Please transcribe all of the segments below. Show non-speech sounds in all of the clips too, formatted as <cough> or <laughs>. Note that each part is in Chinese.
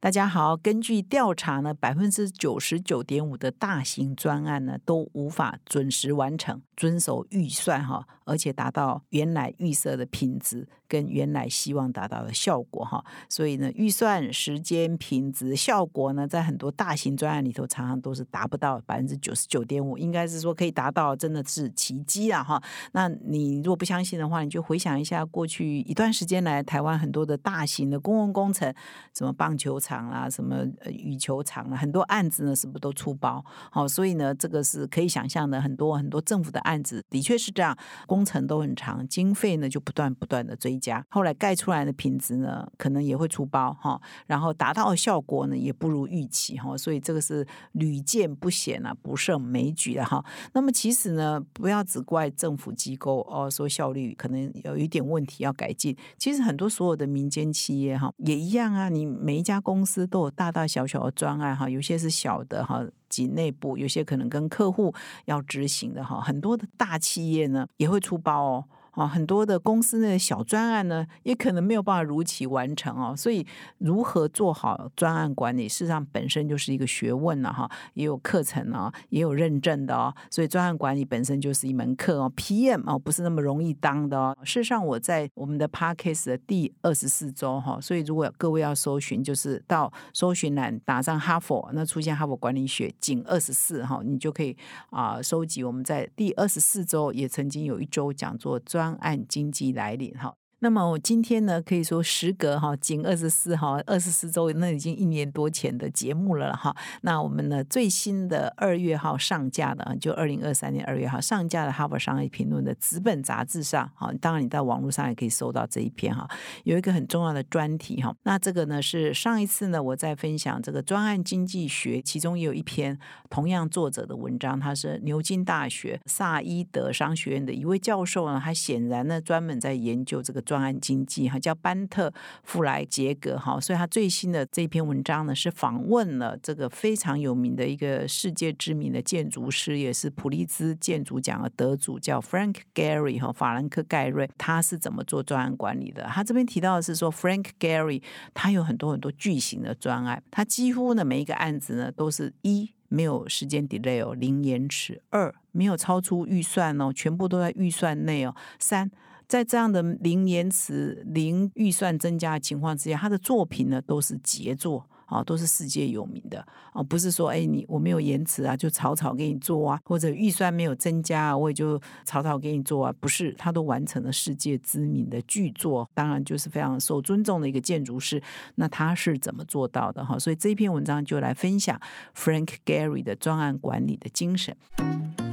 大家好，根据调查呢，百分之九十九点五的大型专案呢都无法准时完成，遵守预算哈，而且达到原来预设的品质跟原来希望达到的效果哈。所以呢，预算、时间、品质、效果呢，在很多大型专案里头，常常都是达不到百分之九十九点五，应该是说可以达到，真的是奇迹啊哈。那你如果不相信的话，你就回想一下过去一段时间来，台湾很多的大型的公共工程，什么棒球。场啦，什么羽球场啦，很多案子呢，是不是都出包？好，所以呢，这个是可以想象的。很多很多政府的案子的确是这样，工程都很长，经费呢就不断不断的追加，后来盖出来的品质呢，可能也会出包哈，然后达到的效果呢，也不如预期哈。所以这个是屡见不鲜啊，不胜枚举的哈。那么其实呢，不要只怪政府机构哦，说效率可能有一点问题要改进。其实很多所有的民间企业哈，也一样啊，你每一家公公司都有大大小小的专案哈，有些是小的哈，及内部；有些可能跟客户要执行的哈，很多的大企业呢也会出包哦。啊，很多的公司的小专案呢，也可能没有办法如期完成哦。所以，如何做好专案管理，事实上本身就是一个学问了哈。也有课程啊，也有认证的哦。所以，专案管理本身就是一门课哦。PM 哦，不是那么容易当的哦。事实上，我在我们的 Parkes 的第二十四周哈，所以如果各位要搜寻，就是到搜寻栏打上哈佛，那出现哈佛管理学仅二十四哈，你就可以啊收集我们在第二十四周也曾经有一周讲座专。方案经济来临，哈。那么我今天呢，可以说时隔哈仅二十四哈二十四周，那已经一年多前的节目了哈。那我们呢最新的二月号上架的，就二零二三年二月号上架的《哈佛商业评论》的纸本杂志上，哈，当然你在网络上也可以搜到这一篇哈。有一个很重要的专题哈，那这个呢是上一次呢我在分享这个专案经济学，其中也有一篇同样作者的文章，他是牛津大学萨伊德商学院的一位教授呢，他显然呢专门在研究这个。专案经济哈，叫班特富莱杰格哈，所以他最新的这篇文章呢，是访问了这个非常有名的一个世界知名的建筑师，也是普利兹建筑奖的得主，叫 Frank Gehry 哈，法兰克盖瑞，他是怎么做专案管理的？他这边提到的是说，Frank Gehry 他有很多很多巨型的专案，他几乎呢每一个案子呢都是一没有时间 delay 哦，零延迟；二没有超出预算哦，全部都在预算内哦；三。在这样的零延迟、零预算增加的情况之下，他的作品呢都是杰作啊，都是世界有名的啊，不是说哎你我没有延迟啊，就草草给你做啊，或者预算没有增加啊，我也就草草给你做啊，不是，他都完成了世界知名的巨作，当然就是非常受尊重的一个建筑师。那他是怎么做到的哈？所以这篇文章就来分享 Frank Gehry 的专案管理的精神。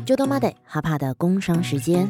就到 Monday 哈帕的工商时间，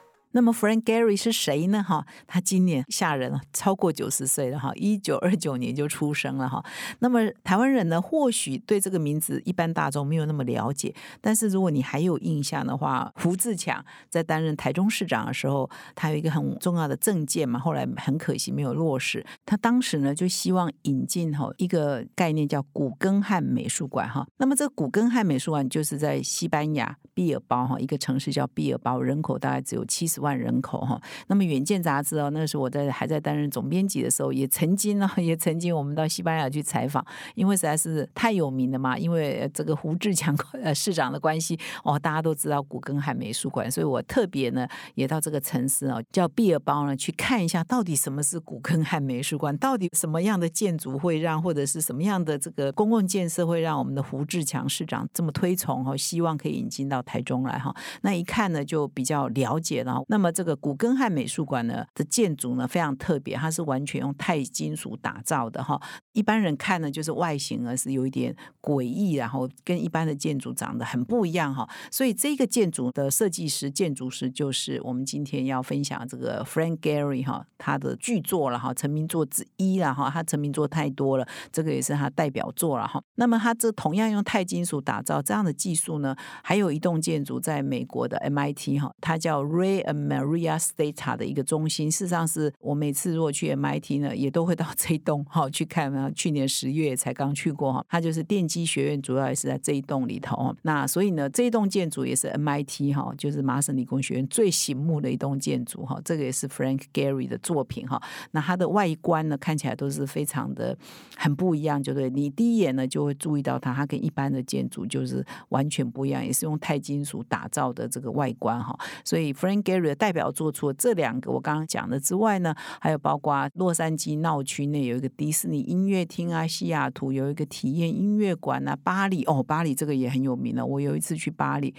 那么 Frank Gehry 是谁呢？哈，他今年吓人了，超过九十岁了哈，一九二九年就出生了哈。那么台湾人呢，或许对这个名字一般大众没有那么了解，但是如果你还有印象的话，胡志强在担任台中市长的时候，他有一个很重要的政见嘛，后来很可惜没有落实。他当时呢就希望引进哈一个概念叫古根汉美术馆哈。那么这个古根汉美术馆就是在西班牙毕尔包哈一个城市叫毕尔包，人口大概只有七十。万人口哈，那么《远见》杂志哦，那时候我在还在担任总编辑的时候，也曾经呢，也曾经我们到西班牙去采访，因为实在是太有名了嘛，因为这个胡志强 <laughs> 呃市长的关系哦，大家都知道古根汉美术馆，所以我特别呢也到这个城市哦，叫毕尔包呢去看一下，到底什么是古根汉美术馆，到底什么样的建筑会让或者是什么样的这个公共建设会让我们的胡志强市长这么推崇哈，希望可以引进到台中来哈，那一看呢就比较了解了。那么这个古根汉美术馆呢的建筑呢非常特别，它是完全用钛金属打造的哈。一般人看呢就是外形呢是有一点诡异，然后跟一般的建筑长得很不一样哈。所以这个建筑的设计师、建筑师就是我们今天要分享这个 Frank Gehry 哈，他的巨作了哈，成名作之一了哈。他成名作太多了，这个也是他代表作了哈。那么他这同样用钛金属打造这样的技术呢，还有一栋建筑在美国的 MIT 哈，它叫 Ray Maria Stata 的一个中心。事实上是我每次如果去 MIT 呢，也都会到这一栋 <laughs> 哈去看。去年十月才刚去过哈，它就是电机学院，主要也是在这一栋里头。那所以呢，这一栋建筑也是 MIT 哈，就是麻省理工学院最醒目的一栋建筑哈。这个也是 Frank Gehry 的作品哈。那它的外观呢，看起来都是非常的很不一样，就对你第一眼呢就会注意到它，它跟一般的建筑就是完全不一样，也是用钛金属打造的这个外观哈。所以 Frank Gehry 代表作除了这两个我刚刚讲的之外呢，还有包括洛杉矶闹区内有一个迪士尼音乐厅啊，西雅图有一个体验音乐馆啊，巴黎哦，巴黎这个也很有名了。我有一次去巴黎。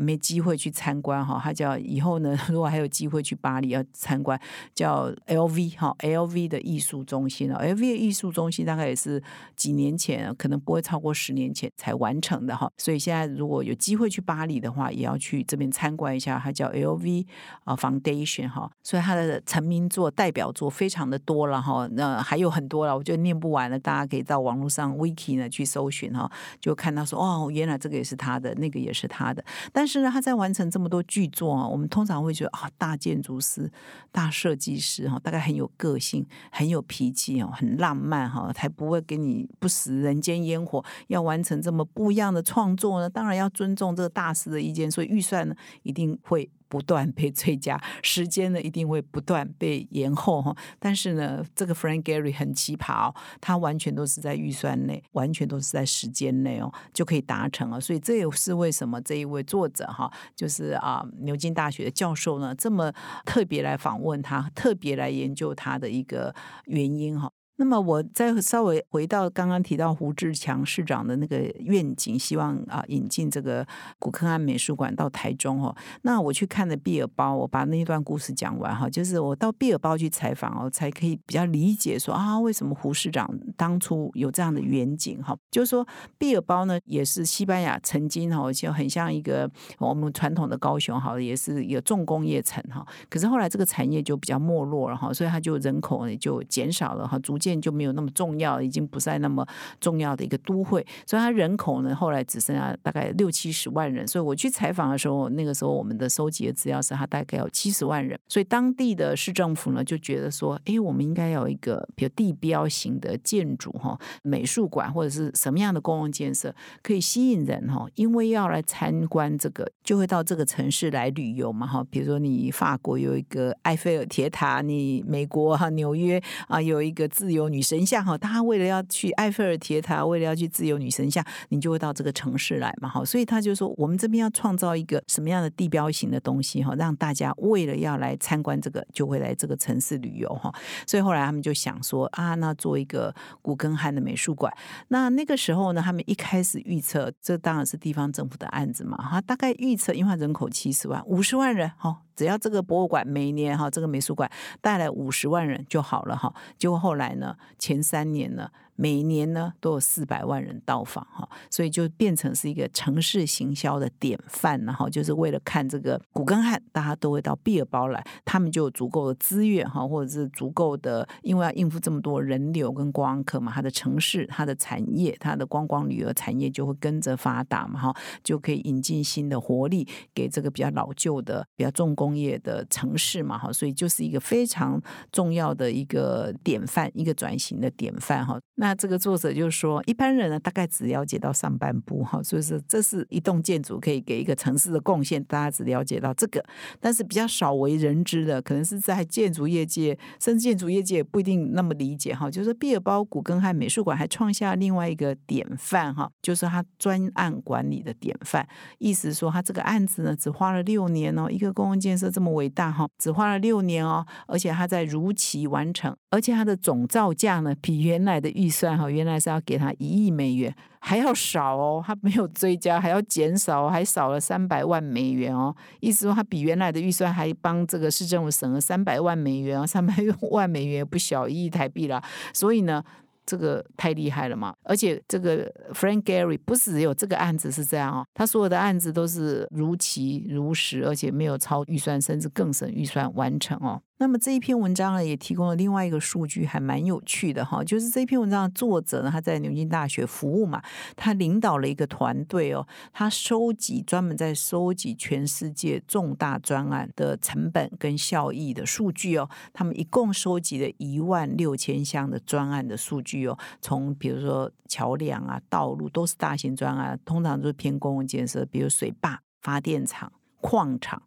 没机会去参观哈，它叫以后呢，<laughs> 如果还有机会去巴黎要参观，叫 LV 哈，LV 的艺术中心哦 l v 的艺术中心大概也是几年前，可能不会超过十年前才完成的哈，所以现在如果有机会去巴黎的话，也要去这边参观一下，它叫 LV 啊 Foundation 哈，所以它的成名作、代表作非常的多了哈，那还有很多了，我觉得念不完了，大家可以到网络上 Wiki 呢去搜寻哈，就看到说哦，原来这个也是他的，那个也是他的，但是呢，他在完成这么多剧作啊，我们通常会觉得啊，大建筑师、大设计师哈，大概很有个性、很有脾气哦，很浪漫哈，才不会给你不食人间烟火。要完成这么不一样的创作呢，当然要尊重这个大师的意见，所以预算呢一定会。不断被 <laughs> 追加，时间呢一定会不断被延后哈。但是呢，这个 Frank Gehry 很奇葩哦，他完全都是在预算内，完全都是在时间内哦，就可以达成了。所以这也是为什么这一位作者哈，就是啊牛津大学的教授呢，这么特别来访问他，特别来研究他的一个原因哈。那么我再稍微回到刚刚提到胡志强市长的那个愿景，希望啊引进这个古克安美术馆到台中哦。那我去看了毕尔包，我把那一段故事讲完哈，就是我到毕尔包去采访哦，才可以比较理解说啊，为什么胡市长当初有这样的远景哈。就是说毕尔包呢，也是西班牙曾经哈，就很像一个我们传统的高雄哈，也是一个重工业城哈。可是后来这个产业就比较没落了哈，所以它就人口也就减少了哈，逐渐。就没有那么重要，已经不再那么重要的一个都会，所以它人口呢后来只剩下大概六七十万人。所以我去采访的时候，那个时候我们的收集的资料是它大概有七十万人。所以当地的市政府呢就觉得说，哎，我们应该有一个比如地标型的建筑哈，美术馆或者是什么样的公共建设可以吸引人哈，因为要来参观这个，就会到这个城市来旅游嘛哈。比如说你法国有一个埃菲尔铁塔，你美国哈纽约啊有一个自由。有女神像哈，他为了要去埃菲尔铁塔，为了要去自由女神像，你就会到这个城市来嘛哈。所以他就说，我们这边要创造一个什么样的地标型的东西哈，让大家为了要来参观这个，就会来这个城市旅游哈。所以后来他们就想说啊，那做一个古根汉的美术馆。那那个时候呢，他们一开始预测，这当然是地方政府的案子嘛哈。大概预测，因为人口七十万，五十万人哈。只要这个博物馆每年哈，这个美术馆带来五十万人就好了哈。结果后来呢，前三年呢。每年呢都有四百万人到访哈，所以就变成是一个城市行销的典范，然后就是为了看这个古根汉，大家都会到毕尔包来，他们就有足够的资源哈，或者是足够的，因为要应付这么多人流跟观光客嘛，它的城市、它的产业、它的观光旅游产业就会跟着发达嘛哈，就可以引进新的活力给这个比较老旧的、比较重工业的城市嘛哈，所以就是一个非常重要的一个典范，一个转型的典范哈。那那这个作者就说，一般人呢大概只了解到上半部哈，所以说这是一栋建筑可以给一个城市的贡献，大家只了解到这个，但是比较少为人知的，可能是在建筑业界，甚至建筑业界也不一定那么理解哈。就是毕尔包古根汉美术馆还创下另外一个典范哈，就是他专案管理的典范，意思说他这个案子呢只花了六年哦，一个公共建设这么伟大哈，只花了六年哦，而且他在如期完成，而且它的总造价呢比原来的预算哈，原来是要给他一亿美元，还要少哦，他没有追加，还要减少，还少了三百万美元哦。意思说他比原来的预算还帮这个市政府省了三百万美元啊，三百 <laughs> 万美元不小，一亿台币啦。所以呢。这个太厉害了嘛！而且这个 Frank Gary 不只有这个案子是这样哦，他所有的案子都是如期如实，而且没有超预算，甚至更省预算完成哦。那么这一篇文章呢，也提供了另外一个数据，还蛮有趣的哈。就是这篇文章的作者呢，他在牛津大学服务嘛，他领导了一个团队哦，他收集专门在收集全世界重大专案的成本跟效益的数据哦。他们一共收集了一万六千项的专案的数据哦。从比如说桥梁啊、道路都是大型专案，通常都是偏公共建设，比如水坝、发电厂、矿场。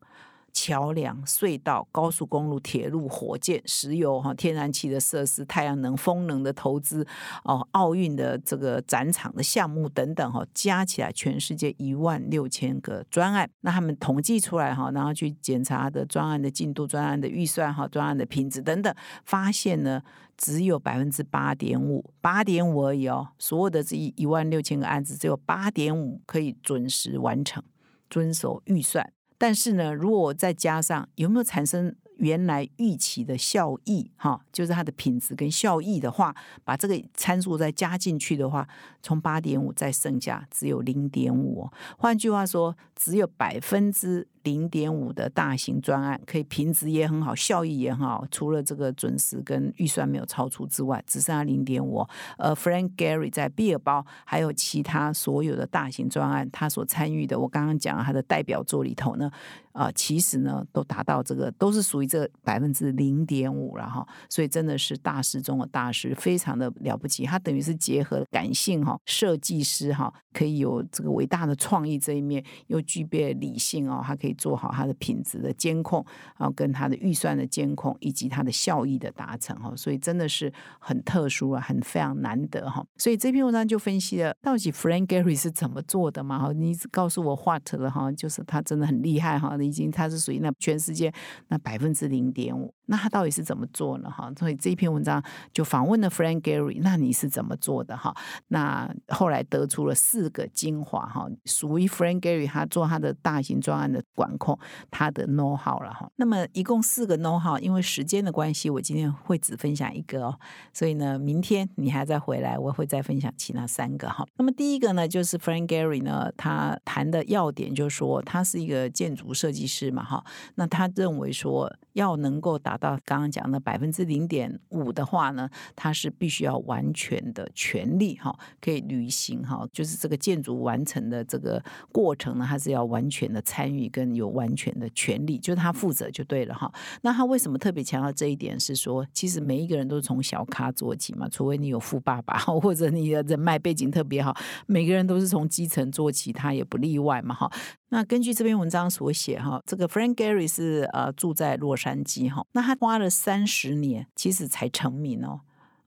桥梁、隧道、高速公路、铁路、火箭、石油、哈天然气的设施、太阳能、风能的投资，哦，奥运的这个展场的项目等等，哈，加起来全世界一万六千个专案。那他们统计出来，哈，然后去检查的专案的进度、专案的预算、哈，专案的品质等等，发现呢，只有百分之八点五，八点五而已哦。所有的这一一万六千个案子，只有八点五可以准时完成，遵守预算。但是呢，如果我再加上有没有产生原来预期的效益，哈，就是它的品质跟效益的话，把这个参数再加进去的话，从八点五再剩下只有零点五。换句话说，只有百分之。零点五的大型专案，可以品质也很好，效益也很好。除了这个准时跟预算没有超出之外，只剩下零点五。呃，Frank Gary 在毕尔包还有其他所有的大型专案，他所参与的，我刚刚讲他的代表作里头呢，啊，其实呢都达到这个，都是属于这百分之零点五了哈。所以真的是大师中的大师，非常的了不起。他等于是结合感性哈，设计师哈，可以有这个伟大的创意这一面，又具备理性哦，他可以。做好它的品质的监控，然后跟它的预算的监控，以及它的效益的达成哈，所以真的是很特殊啊，很非常难得哈。所以这篇文章就分析了到底 Frank Gary 是怎么做的嘛？哈，你告诉我 what 了哈，就是他真的很厉害哈，已经他是属于那全世界那百分之零点五。那他到底是怎么做呢？哈，所以这篇文章就访问了 Frank Gary，那你是怎么做的？哈，那后来得出了四个精华哈，属于 Frank Gary 他做他的大型专案的管控，他的 know how 了哈。那么一共四个 know how，因为时间的关系，我今天会只分享一个哦。所以呢，明天你还再回来，我会再分享其他三个哈。那么第一个呢，就是 Frank Gary 呢，他谈的要点就是说，他是一个建筑设计师嘛哈。那他认为说，要能够达到刚刚讲的百分之零点五的话呢，它是必须要完全的权利哈，可以履行哈，就是这个建筑完成的这个过程呢，它是要完全的参与跟有完全的权利，就是他负责就对了哈。那他为什么特别强调这一点？是说，其实每一个人都是从小咖做起嘛，除非你有富爸爸 <laughs> 或者你的人脉背景特别好，每个人都是从基层做起，他也不例外嘛哈。那根据这篇文章所写哈，这个 Frank Gehry 是呃住在洛杉矶哈，那他花了三十年，其实才成名哦。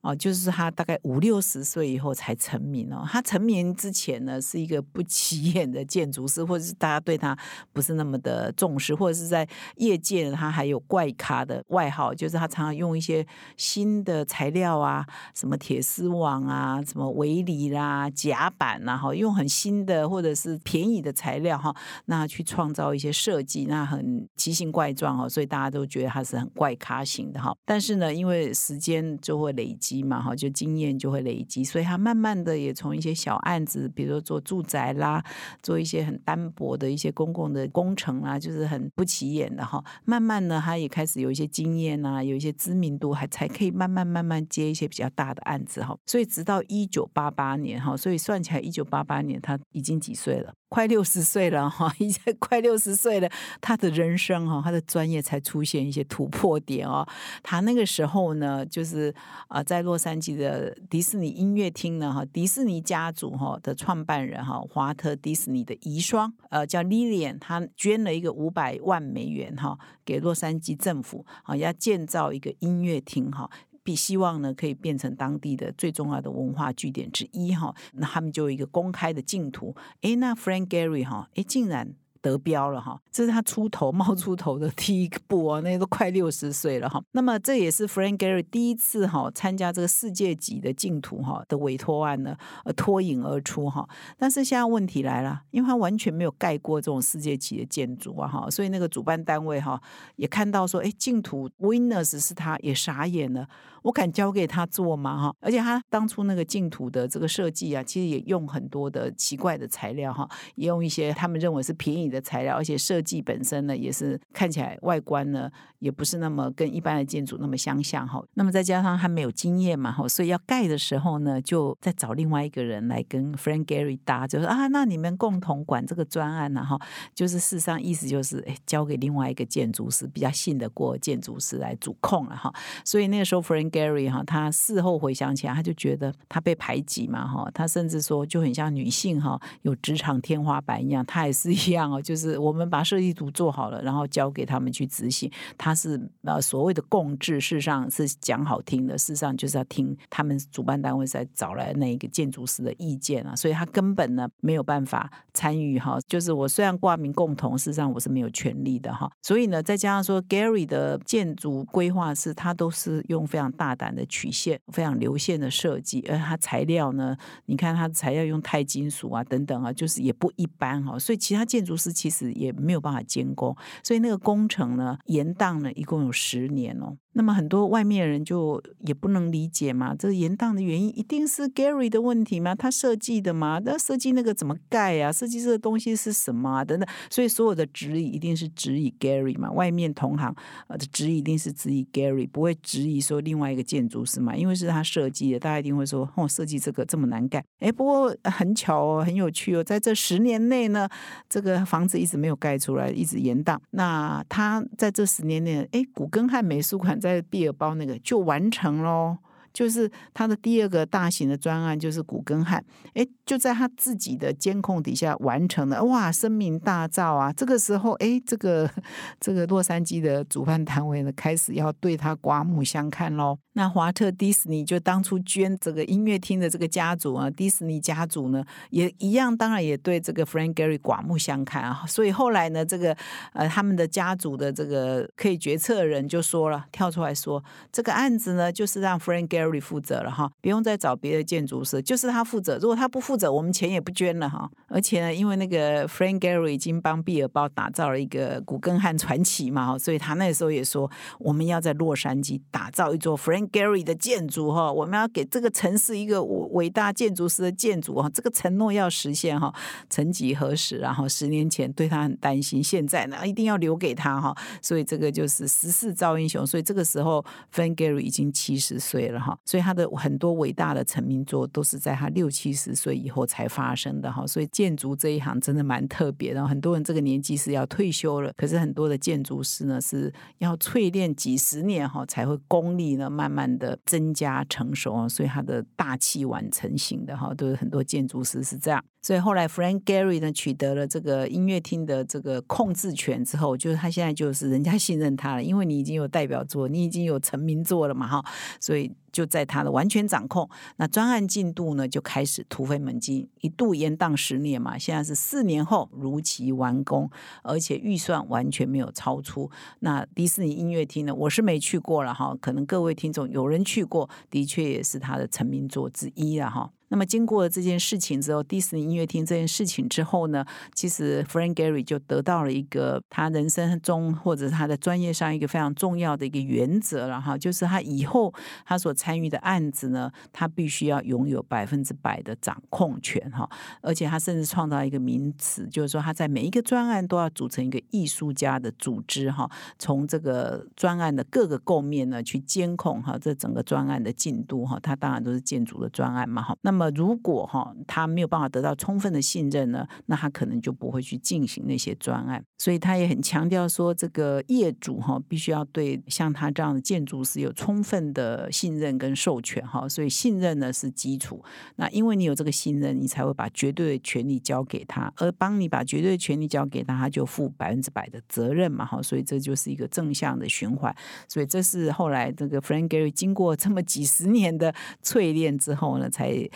哦，就是他大概五六十岁以后才成名哦。他成名之前呢，是一个不起眼的建筑师，或者是大家对他不是那么的重视，或者是在业界他还有怪咖的外号，就是他常常用一些新的材料啊，什么铁丝网啊，什么围篱啦、甲板啦，哈，用很新的或者是便宜的材料哈，那去创造一些设计，那很奇形怪状哦，所以大家都觉得他是很怪咖型的哈。但是呢，因为时间就会累积。嘛哈，就经验就会累积，所以他慢慢的也从一些小案子，比如说做住宅啦，做一些很单薄的一些公共的工程啦，就是很不起眼的哈。慢慢呢，他也开始有一些经验啊，有一些知名度，还才可以慢慢慢慢接一些比较大的案子哈。所以直到一九八八年哈，所以算起来一九八八年他已经几岁了？快六十岁了哈，已经 <laughs> 快六十岁了，他的人生哈，他的专业才出现一些突破点哦。他那个时候呢，就是啊，在洛杉矶的迪士尼音乐厅呢，哈，迪士尼家族哈的创办人哈，华特迪士尼的遗孀，呃，叫 Lilian，他捐了一个五百万美元哈，给洛杉矶政府啊，要建造一个音乐厅哈。比希望呢，可以变成当地的最重要的文化据点之一哈。那他们就有一个公开的净土。诶，那 Frank Gary 哈，诶，竟然得标了哈，这是他出头冒出头的第一步哦，那都快六十岁了哈。那么这也是 Frank Gehry 第一次哈参加这个世界级的净土哈的委托案呢，呃脱颖而出哈。但是现在问题来了，因为他完全没有盖过这种世界级的建筑啊哈，所以那个主办单位哈也看到说，哎，净土 Winners 是他也傻眼了。我敢交给他做吗？哈，而且他当初那个净土的这个设计啊，其实也用很多的奇怪的材料哈，也用一些他们认为是便宜的材料，而且设计本身呢，也是看起来外观呢，也不是那么跟一般的建筑那么相像哈。那么再加上他没有经验嘛哈，所以要盖的时候呢，就再找另外一个人来跟 Frank Gehry 搭，就说啊，那你们共同管这个专案呢哈，就是事实上意思就是哎，交给另外一个建筑师比较信得过建筑师来主控了哈。所以那个时候 Frank Gary 哈，他事后回想起来，他就觉得他被排挤嘛哈，他甚至说就很像女性哈，有职场天花板一样，他也是一样哦，就是我们把设计图做好了，然后交给他们去执行，他是呃所谓的共治，事实上是讲好听的，事实上就是要听他们主办单位在找来那一个建筑师的意见啊，所以他根本呢没有办法参与哈，就是我虽然挂名共同，事实上我是没有权利的哈，所以呢再加上说 Gary 的建筑规划是他都是用非常大。大胆的曲线，非常流线的设计，而它材料呢，你看它材料用钛金属啊，等等啊，就是也不一般哈，所以其他建筑师其实也没有办法监工，所以那个工程呢延宕了一共有十年哦。那么很多外面人就也不能理解嘛，这延宕的原因一定是 Gary 的问题吗？他设计的吗？那设计那个怎么盖呀？设计这个东西是什么啊？等等，所以所有的质疑一定是质疑 Gary 嘛。外面同行呃的质疑一定是质疑 Gary，不会质疑说另外一个建筑师嘛，因为是他设计的，大家一定会说哦，设计这个这么难盖。哎，不过很巧哦，很有趣哦，在这十年内呢，这个房子一直没有盖出来，一直延宕。那他在这十年内，哎，古根汉美术馆。在毕尔包那个就完成喽，就是他的第二个大型的专案，就是古根汉，哎，就在他自己的监控底下完成了，哇，声名大噪啊！这个时候，哎，这个 <laughs> 这个洛杉矶的主办单位呢，开始要对他刮目相看喽。那华特迪士尼就当初捐这个音乐厅的这个家族啊，迪士尼家族呢也一样，当然也对这个 Frank Gary 刮目相看啊。所以后来呢，这个呃他们的家族的这个可以决策人就说了，跳出来说，这个案子呢就是让 Frank Gary 负责了哈，不用再找别的建筑师，就是他负责。如果他不负责，我们钱也不捐了哈。而且呢，因为那个 Frank Gehry 已经帮毕尔包打造了一个古根汉传奇嘛，所以他那时候也说，我们要在洛杉矶打造一座 Frank。Gary 的建筑哈，我们要给这个城市一个伟大建筑师的建筑哈，这个承诺要实现哈。曾几何时，然后十年前对他很担心，现在呢一定要留给他哈。所以这个就是时势造英雄。所以这个时候 Frank Gary 已经七十岁了哈。所以他的很多伟大的成名作都是在他六七十岁以后才发生的哈。所以建筑这一行真的蛮特别的。很多人这个年纪是要退休了，可是很多的建筑师呢是要淬炼几十年哈才会功力呢慢。慢的增加成熟啊，所以他的大器晚成型的哈，都有很多建筑师是这样。所以后来 Frank Gary 呢取得了这个音乐厅的这个控制权之后，就是他现在就是人家信任他了，因为你已经有代表作，你已经有成名作了嘛哈，所以就在他的完全掌控。那专案进度呢就开始突飞猛进，一度延宕十年嘛，现在是四年后如期完工，而且预算完全没有超出。那迪士尼音乐厅呢，我是没去过了哈，可能各位听众有人去过，的确也是他的成名作之一了哈。那么经过这件事情之后，迪士尼音乐厅这件事情之后呢，其实 Frank Gehry 就得到了一个他人生中或者他的专业上一个非常重要的一个原则了哈，就是他以后他所参与的案子呢，他必须要拥有百分之百的掌控权哈，而且他甚至创造一个名词，就是说他在每一个专案都要组成一个艺术家的组织哈，从这个专案的各个构面呢去监控哈这整个专案的进度哈，他当然都是建筑的专案嘛哈，那么。如果哈他没有办法得到充分的信任呢，那他可能就不会去进行那些专案。所以他也很强调说，这个业主哈必须要对像他这样的建筑师有充分的信任跟授权哈。所以信任呢是基础。那因为你有这个信任，你才会把绝对的权利交给他，而帮你把绝对的权利交给他，他就负百分之百的责任嘛哈。所以这就是一个正向的循环。所以这是后来这个 Frank Gehry 经过这么几十年的淬炼之后呢，才。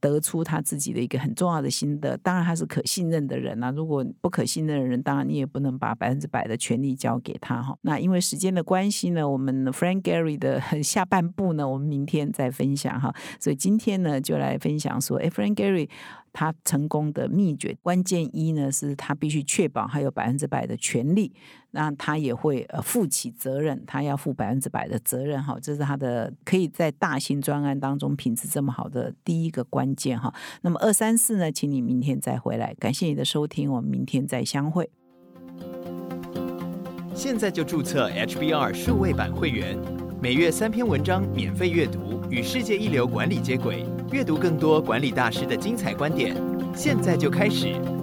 得出他自己的一个很重要的心得。当然他是可信任的人啊，如果不可信任的人，当然你也不能把百分之百的权利交给他哈。那因为时间的关系呢，我们 Frank Gary 的 <laughs> 下半部呢，我们明天再分享哈。所以今天呢，就来分享说，哎，Frank Gary。他成功的秘诀关键一呢，是他必须确保他有百分之百的权利，那他也会呃负起责任，他要负百分之百的责任哈，这是他的可以在大型专案当中品质这么好的第一个关见哈。那么二三四呢，请你明天再回来，感谢你的收听，我们明天再相会。现在就注册 HBR 数位版会员，每月三篇文章免费阅读，与世界一流管理接轨。阅读更多管理大师的精彩观点，现在就开始。